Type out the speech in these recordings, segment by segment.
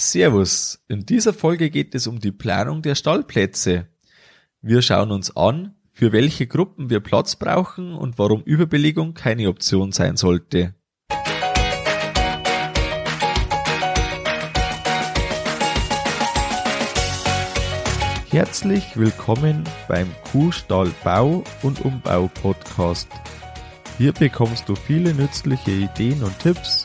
Servus, in dieser Folge geht es um die Planung der Stallplätze. Wir schauen uns an, für welche Gruppen wir Platz brauchen und warum Überbelegung keine Option sein sollte. Herzlich willkommen beim Kuhstall Bau und Umbau Podcast. Hier bekommst du viele nützliche Ideen und Tipps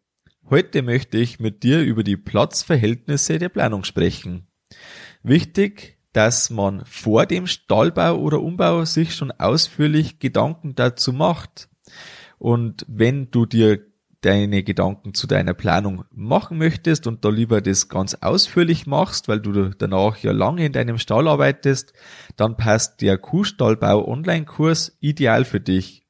Heute möchte ich mit dir über die Platzverhältnisse der Planung sprechen. Wichtig, dass man vor dem Stallbau oder Umbau sich schon ausführlich Gedanken dazu macht. Und wenn du dir deine Gedanken zu deiner Planung machen möchtest und da lieber das ganz ausführlich machst, weil du danach ja lange in deinem Stall arbeitest, dann passt der Kuhstallbau Online-Kurs ideal für dich.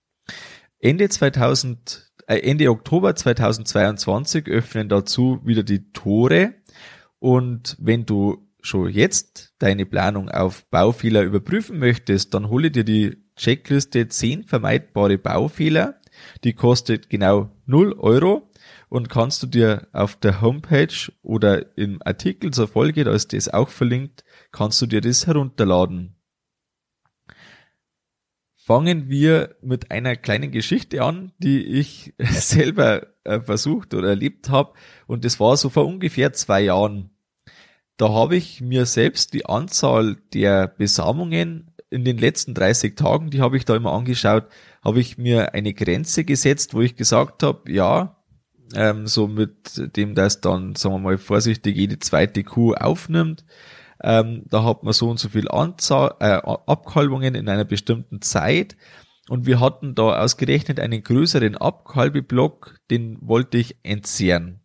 Ende 2000 äh, Ende Oktober 2022 öffnen dazu wieder die Tore. Und wenn du schon jetzt deine Planung auf Baufehler überprüfen möchtest, dann hole dir die Checkliste 10 vermeidbare Baufehler. Die kostet genau 0 Euro und kannst du dir auf der Homepage oder im Artikel zur Folge, da ist das auch verlinkt, kannst du dir das herunterladen. Fangen wir mit einer kleinen Geschichte an, die ich selber äh, versucht oder erlebt habe. Und das war so vor ungefähr zwei Jahren. Da habe ich mir selbst die Anzahl der Besamungen in den letzten 30 Tagen, die habe ich da immer angeschaut, habe ich mir eine Grenze gesetzt, wo ich gesagt habe, ja, ähm, so mit dem, dass dann, sagen wir mal vorsichtig, jede zweite Kuh aufnimmt, ähm, da hat man so und so viel Anzahl, äh, Abkalbungen in einer bestimmten Zeit. Und wir hatten da ausgerechnet einen größeren Abkalbeblock, den wollte ich entzehren.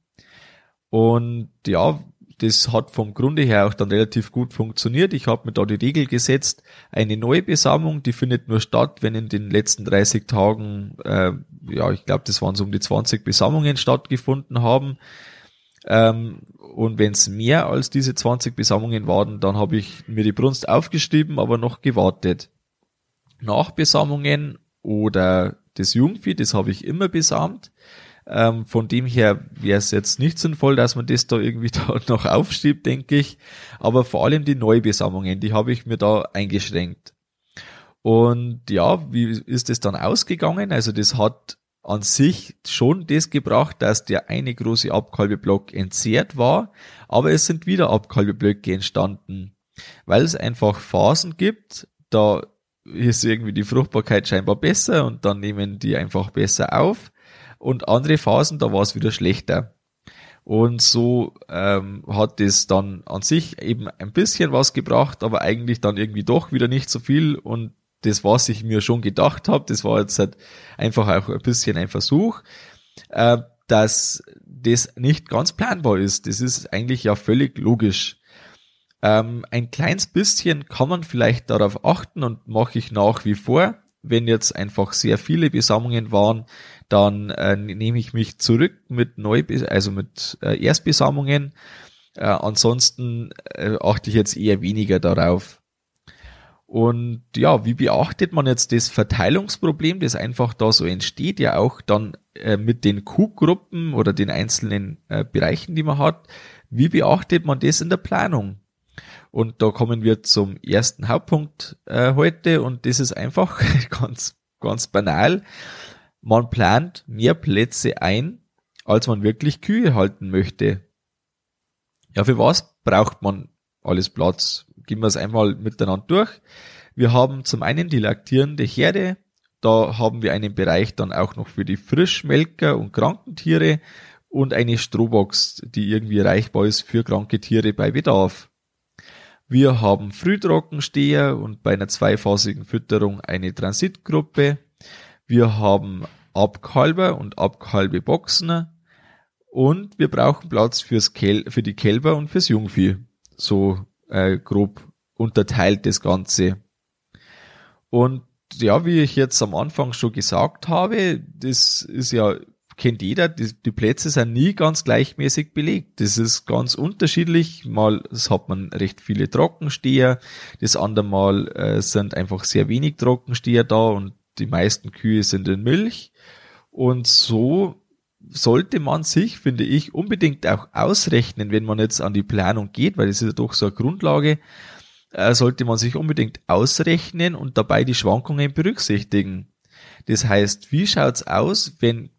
Und ja, das hat vom Grunde her auch dann relativ gut funktioniert. Ich habe mir da die Regel gesetzt, eine neue Besamung, die findet nur statt, wenn in den letzten 30 Tagen, äh, ja, ich glaube, das waren so um die 20 Besamungen stattgefunden haben. Ähm, und wenn es mehr als diese 20 Besamungen waren, dann habe ich mir die Brunst aufgeschrieben, aber noch gewartet. Nachbesamungen oder das Jungvieh, das habe ich immer besamt. Ähm, von dem her wäre es jetzt nicht sinnvoll, dass man das da irgendwie da noch aufschiebt, denke ich. Aber vor allem die Neubesamungen, die habe ich mir da eingeschränkt. Und ja, wie ist es dann ausgegangen? Also das hat an sich schon das gebracht, dass der eine große Abkalbeblock entzehrt war, aber es sind wieder Abkalbeblöcke entstanden, weil es einfach Phasen gibt, da ist irgendwie die Fruchtbarkeit scheinbar besser und dann nehmen die einfach besser auf und andere Phasen, da war es wieder schlechter. Und so ähm, hat es dann an sich eben ein bisschen was gebracht, aber eigentlich dann irgendwie doch wieder nicht so viel und das, was ich mir schon gedacht habe, das war jetzt halt einfach auch ein bisschen ein Versuch, äh, dass das nicht ganz planbar ist. Das ist eigentlich ja völlig logisch. Ähm, ein kleines bisschen kann man vielleicht darauf achten und mache ich nach wie vor. Wenn jetzt einfach sehr viele Besamungen waren, dann äh, nehme ich mich zurück mit neu, also mit äh, Erstbesamungen. Äh, ansonsten äh, achte ich jetzt eher weniger darauf. Und ja, wie beachtet man jetzt das Verteilungsproblem, das einfach da so entsteht, ja auch dann äh, mit den Q-Gruppen oder den einzelnen äh, Bereichen, die man hat? Wie beachtet man das in der Planung? Und da kommen wir zum ersten Hauptpunkt äh, heute und das ist einfach ganz, ganz banal. Man plant mehr Plätze ein, als man wirklich Kühe halten möchte. Ja, für was braucht man alles Platz? Gehen wir es einmal miteinander durch. Wir haben zum einen die laktierende Herde. Da haben wir einen Bereich dann auch noch für die Frischmelker und Krankentiere und eine Strohbox, die irgendwie erreichbar ist für kranke Tiere bei Bedarf. Wir haben Frühtrockensteher und bei einer zweiphasigen Fütterung eine Transitgruppe. Wir haben Abkalber und Abkalbeboxen und wir brauchen Platz fürs Kel für die Kälber und fürs Jungvieh. So äh, grob unterteilt das Ganze. Und ja, wie ich jetzt am Anfang schon gesagt habe, das ist ja, kennt jeder, die, die Plätze sind nie ganz gleichmäßig belegt. Das ist ganz unterschiedlich. Mal hat man recht viele Trockensteher, das andere Mal äh, sind einfach sehr wenig Trockensteher da und die meisten Kühe sind in Milch. Und so sollte man sich, finde ich, unbedingt auch ausrechnen, wenn man jetzt an die Planung geht, weil das ist ja doch so eine Grundlage, äh, sollte man sich unbedingt ausrechnen und dabei die Schwankungen berücksichtigen. Das heißt, wie schaut's aus, wenn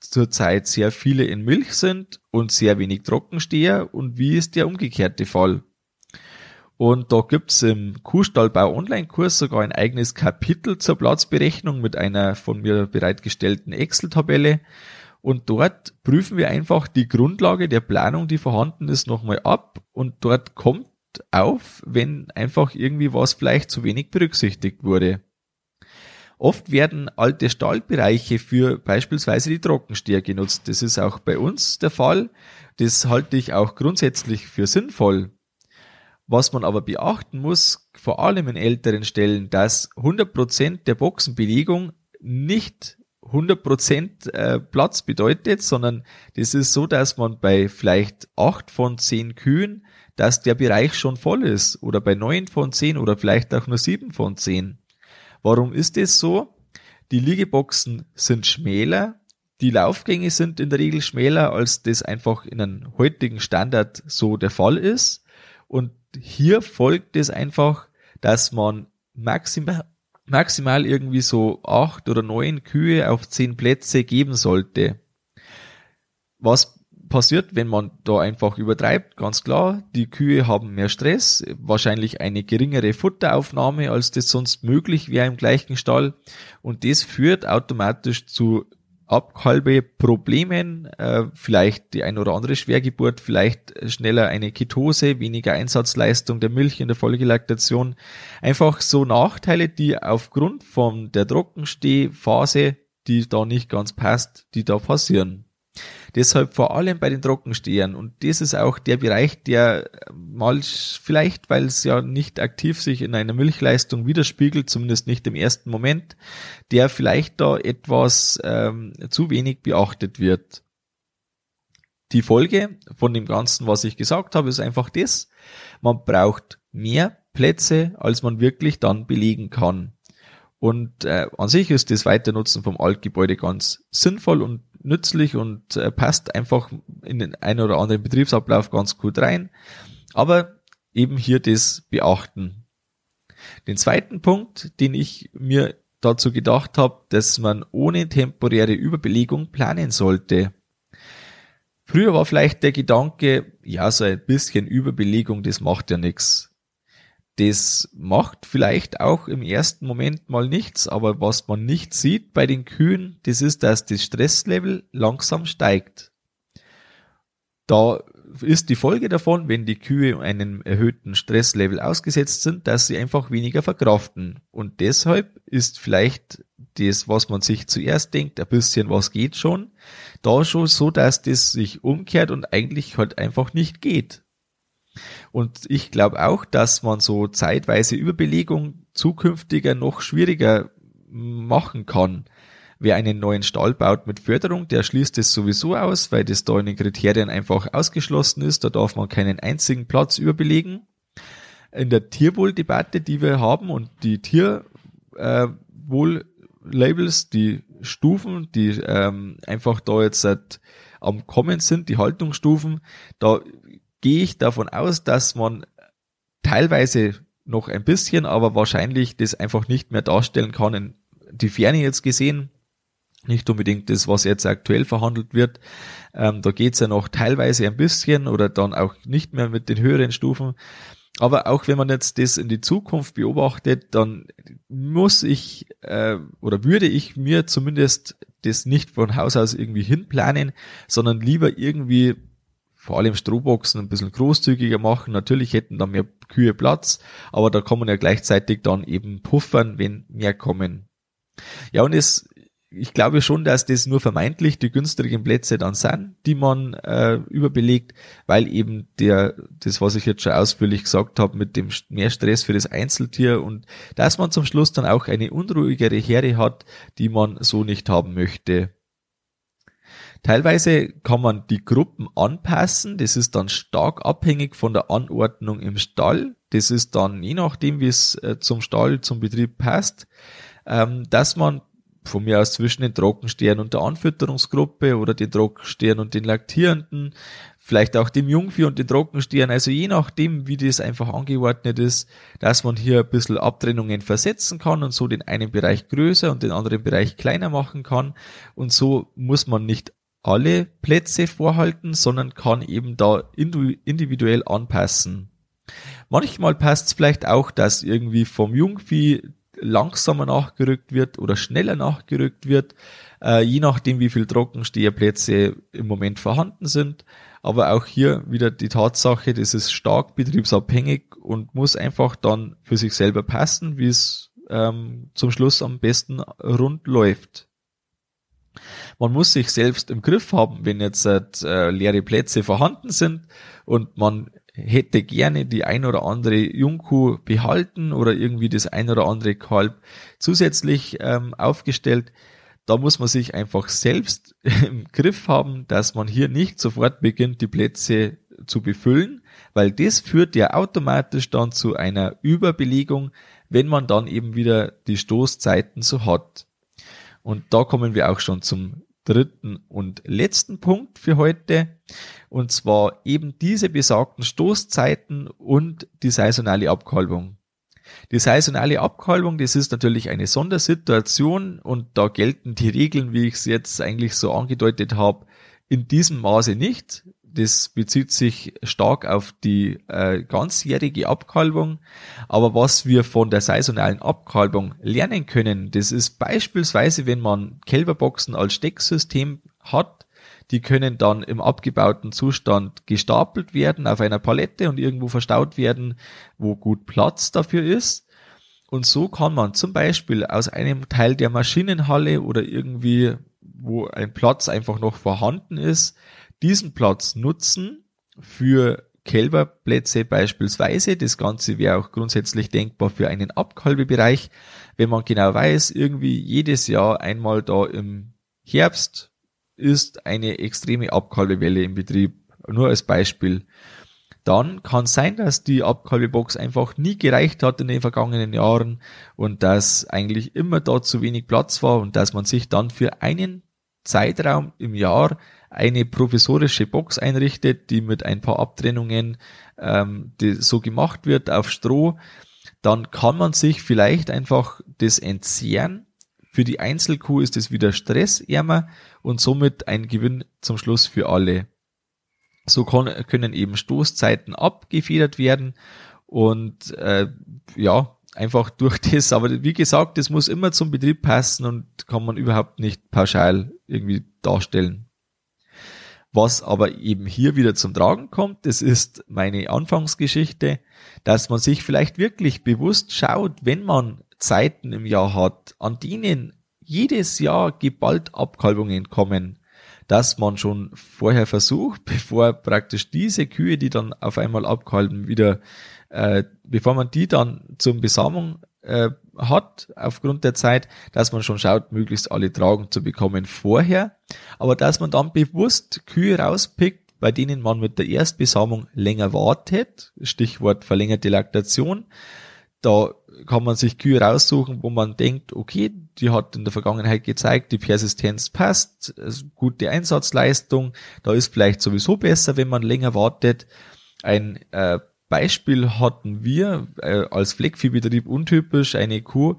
zurzeit sehr viele in Milch sind und sehr wenig Trockensteher und wie ist der umgekehrte Fall? Und da gibt's im Kuhstallbau Online-Kurs sogar ein eigenes Kapitel zur Platzberechnung mit einer von mir bereitgestellten Excel-Tabelle. Und dort prüfen wir einfach die Grundlage der Planung, die vorhanden ist, nochmal ab. Und dort kommt auf, wenn einfach irgendwie was vielleicht zu wenig berücksichtigt wurde. Oft werden alte Stallbereiche für beispielsweise die Trockensteher genutzt. Das ist auch bei uns der Fall. Das halte ich auch grundsätzlich für sinnvoll. Was man aber beachten muss, vor allem in älteren Stellen, dass 100% der Boxenbelegung nicht 100% äh, Platz bedeutet, sondern das ist so, dass man bei vielleicht 8 von 10 Kühen, dass der Bereich schon voll ist oder bei 9 von 10 oder vielleicht auch nur 7 von 10. Warum ist das so? Die Liegeboxen sind schmäler, die Laufgänge sind in der Regel schmäler, als das einfach in einem heutigen Standard so der Fall ist. Und hier folgt es einfach, dass man maximal, maximal irgendwie so acht oder neun Kühe auf zehn Plätze geben sollte. Was passiert, wenn man da einfach übertreibt? Ganz klar, die Kühe haben mehr Stress, wahrscheinlich eine geringere Futteraufnahme, als das sonst möglich wäre im gleichen Stall. Und das führt automatisch zu Abkalbe Problemen, äh, vielleicht die ein oder andere Schwergeburt, vielleicht schneller eine Ketose, weniger Einsatzleistung der Milch in der Folgelaktation. Einfach so Nachteile, die aufgrund von der Trockenstehphase, die da nicht ganz passt, die da passieren. Deshalb vor allem bei den Trockenstehern. Und das ist auch der Bereich, der mal vielleicht, weil es ja nicht aktiv sich in einer Milchleistung widerspiegelt, zumindest nicht im ersten Moment, der vielleicht da etwas ähm, zu wenig beachtet wird. Die Folge von dem Ganzen, was ich gesagt habe, ist einfach das. Man braucht mehr Plätze, als man wirklich dann belegen kann. Und äh, an sich ist das Weiternutzen vom Altgebäude ganz sinnvoll und nützlich und äh, passt einfach in den einen oder anderen Betriebsablauf ganz gut rein. Aber eben hier das beachten. Den zweiten Punkt, den ich mir dazu gedacht habe, dass man ohne temporäre Überbelegung planen sollte. Früher war vielleicht der Gedanke, ja, so ein bisschen Überbelegung, das macht ja nichts. Das macht vielleicht auch im ersten Moment mal nichts, aber was man nicht sieht bei den Kühen, das ist, dass das Stresslevel langsam steigt. Da ist die Folge davon, wenn die Kühe einem erhöhten Stresslevel ausgesetzt sind, dass sie einfach weniger verkraften. Und deshalb ist vielleicht das, was man sich zuerst denkt, ein bisschen was geht schon, da schon so, dass das sich umkehrt und eigentlich halt einfach nicht geht. Und ich glaube auch, dass man so zeitweise Überbelegung zukünftiger noch schwieriger machen kann. Wer einen neuen Stall baut mit Förderung, der schließt es sowieso aus, weil das da in den Kriterien einfach ausgeschlossen ist. Da darf man keinen einzigen Platz überbelegen. In der Tierwohldebatte, die wir haben und die Tierwohl-Labels, äh, die Stufen, die ähm, einfach da jetzt seit am Kommen sind, die Haltungsstufen, da gehe ich davon aus, dass man teilweise noch ein bisschen, aber wahrscheinlich das einfach nicht mehr darstellen kann in die Ferne jetzt gesehen. Nicht unbedingt das, was jetzt aktuell verhandelt wird. Ähm, da geht's ja noch teilweise ein bisschen oder dann auch nicht mehr mit den höheren Stufen. Aber auch wenn man jetzt das in die Zukunft beobachtet, dann muss ich äh, oder würde ich mir zumindest das nicht von Haus aus irgendwie hinplanen, sondern lieber irgendwie vor allem Strohboxen ein bisschen großzügiger machen. Natürlich hätten da mehr Kühe Platz, aber da kann man ja gleichzeitig dann eben puffern, wenn mehr kommen. Ja, und es ich glaube schon, dass das nur vermeintlich die günstigen Plätze dann sind, die man äh, überbelegt, weil eben der, das, was ich jetzt schon ausführlich gesagt habe, mit dem mehr Stress für das Einzeltier und dass man zum Schluss dann auch eine unruhigere Herde hat, die man so nicht haben möchte. Teilweise kann man die Gruppen anpassen, das ist dann stark abhängig von der Anordnung im Stall. Das ist dann je nachdem, wie es äh, zum Stall, zum Betrieb passt, ähm, dass man von mir aus zwischen den Trockenstern und der Anfütterungsgruppe oder den Trockenstern und den Laktierenden, vielleicht auch dem Jungvieh und den Trockenstern, also je nachdem, wie das einfach angeordnet ist, dass man hier ein bisschen Abtrennungen versetzen kann und so den einen Bereich größer und den anderen Bereich kleiner machen kann. Und so muss man nicht alle Plätze vorhalten, sondern kann eben da individuell anpassen. Manchmal passt es vielleicht auch, dass irgendwie vom Jungvieh langsamer nachgerückt wird oder schneller nachgerückt wird, äh, je nachdem, wie viel Trockensteherplätze im Moment vorhanden sind. Aber auch hier wieder die Tatsache, das ist stark betriebsabhängig und muss einfach dann für sich selber passen, wie es ähm, zum Schluss am besten rund läuft. Man muss sich selbst im Griff haben, wenn jetzt äh, leere Plätze vorhanden sind und man hätte gerne die ein oder andere Jungkuh behalten oder irgendwie das ein oder andere Kalb zusätzlich ähm, aufgestellt. Da muss man sich einfach selbst im Griff haben, dass man hier nicht sofort beginnt, die Plätze zu befüllen, weil das führt ja automatisch dann zu einer Überbelegung, wenn man dann eben wieder die Stoßzeiten so hat. Und da kommen wir auch schon zum dritten und letzten Punkt für heute. Und zwar eben diese besagten Stoßzeiten und die saisonale Abkalbung. Die saisonale Abkalbung, das ist natürlich eine Sondersituation und da gelten die Regeln, wie ich es jetzt eigentlich so angedeutet habe, in diesem Maße nicht. Das bezieht sich stark auf die äh, ganzjährige Abkalbung. Aber was wir von der saisonalen Abkalbung lernen können, das ist beispielsweise, wenn man Kälberboxen als Stecksystem hat, die können dann im abgebauten Zustand gestapelt werden auf einer Palette und irgendwo verstaut werden, wo gut Platz dafür ist. Und so kann man zum Beispiel aus einem Teil der Maschinenhalle oder irgendwie, wo ein Platz einfach noch vorhanden ist, diesen Platz nutzen für Kälberplätze beispielsweise. Das Ganze wäre auch grundsätzlich denkbar für einen Abkalbebereich, wenn man genau weiß, irgendwie jedes Jahr einmal da im Herbst ist eine extreme Abkalbewelle im Betrieb. Nur als Beispiel. Dann kann sein, dass die Abkalbebox einfach nie gereicht hat in den vergangenen Jahren und dass eigentlich immer da zu wenig Platz war und dass man sich dann für einen Zeitraum im Jahr eine provisorische Box einrichtet, die mit ein paar Abtrennungen ähm, so gemacht wird auf Stroh, dann kann man sich vielleicht einfach das entzehren. Für die Einzelkuh ist es wieder stressärmer und somit ein Gewinn zum Schluss für alle. So kann, können eben Stoßzeiten abgefedert werden und äh, ja, einfach durch das. Aber wie gesagt, das muss immer zum Betrieb passen und kann man überhaupt nicht pauschal irgendwie darstellen. Was aber eben hier wieder zum Tragen kommt, das ist meine Anfangsgeschichte, dass man sich vielleicht wirklich bewusst schaut, wenn man Zeiten im Jahr hat, an denen jedes Jahr geballt Abkalbungen kommen, dass man schon vorher versucht, bevor praktisch diese Kühe, die dann auf einmal abkalben, wieder, äh, bevor man die dann zum Besamung äh, hat aufgrund der Zeit, dass man schon schaut, möglichst alle Tragen zu bekommen vorher, aber dass man dann bewusst Kühe rauspickt, bei denen man mit der Erstbesamung länger wartet, Stichwort verlängerte Laktation, da kann man sich Kühe raussuchen, wo man denkt, okay, die hat in der Vergangenheit gezeigt, die Persistenz passt, gute Einsatzleistung, da ist vielleicht sowieso besser, wenn man länger wartet. Ein äh, Beispiel hatten wir äh, als Fleckviehbetrieb untypisch eine Kuh,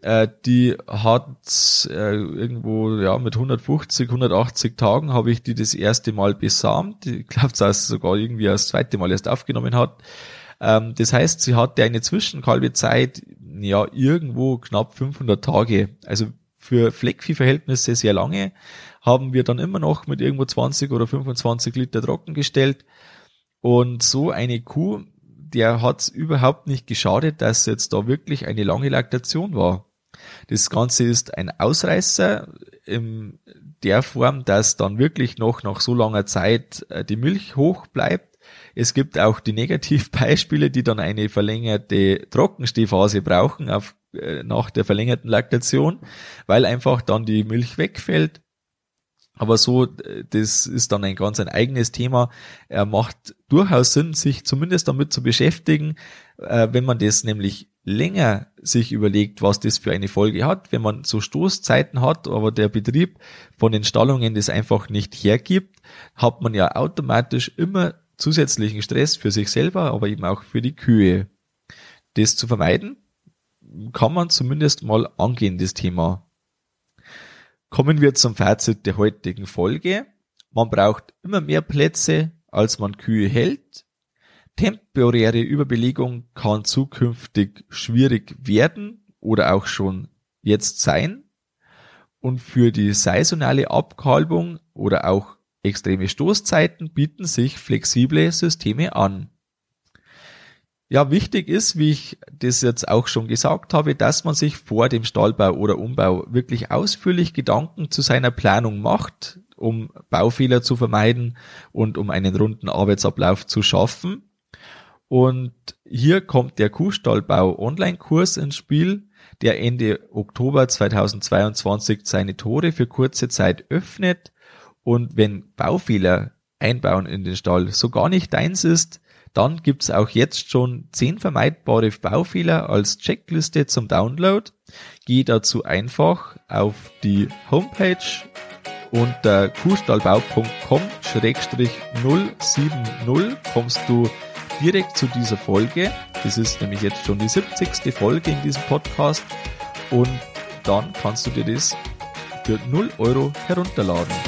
äh, die hat äh, irgendwo ja mit 150, 180 Tagen habe ich die das erste Mal besamt. Ich glaube, dass sogar irgendwie das zweite Mal erst aufgenommen hat. Ähm, das heißt, sie hatte eine Zwischenkalbezeit ja irgendwo knapp 500 Tage. Also für Fleckviehverhältnisse sehr lange haben wir dann immer noch mit irgendwo 20 oder 25 Liter trocken gestellt. Und so eine Kuh, der hat es überhaupt nicht geschadet, dass jetzt da wirklich eine lange Laktation war. Das Ganze ist ein Ausreißer in der Form, dass dann wirklich noch nach so langer Zeit äh, die Milch hoch bleibt. Es gibt auch die Negativbeispiele, die dann eine verlängerte Trockenstehphase brauchen auf, äh, nach der verlängerten Laktation, weil einfach dann die Milch wegfällt aber so, das ist dann ein ganz ein eigenes Thema. Er macht durchaus Sinn, sich zumindest damit zu beschäftigen, äh, wenn man das nämlich länger sich überlegt, was das für eine Folge hat, wenn man so Stoßzeiten hat, aber der Betrieb von den Stallungen das einfach nicht hergibt, hat man ja automatisch immer zusätzlichen Stress für sich selber, aber eben auch für die Kühe. Das zu vermeiden, kann man zumindest mal angehen, das Thema. Kommen wir zum Fazit der heutigen Folge. Man braucht immer mehr Plätze, als man Kühe hält. Temporäre Überbelegung kann zukünftig schwierig werden oder auch schon jetzt sein. Und für die saisonale Abkalbung oder auch extreme Stoßzeiten bieten sich flexible Systeme an. Ja, wichtig ist, wie ich das jetzt auch schon gesagt habe, dass man sich vor dem Stallbau oder Umbau wirklich ausführlich Gedanken zu seiner Planung macht, um Baufehler zu vermeiden und um einen runden Arbeitsablauf zu schaffen. Und hier kommt der Kuhstallbau Online-Kurs ins Spiel, der Ende Oktober 2022 seine Tore für kurze Zeit öffnet. Und wenn Baufehler einbauen in den Stall so gar nicht deins ist, dann gibt's auch jetzt schon zehn vermeidbare Baufehler als Checkliste zum Download. Geh dazu einfach auf die Homepage unter kuhstallbau.com-070 kommst du direkt zu dieser Folge. Das ist nämlich jetzt schon die 70. Folge in diesem Podcast und dann kannst du dir das für 0 Euro herunterladen.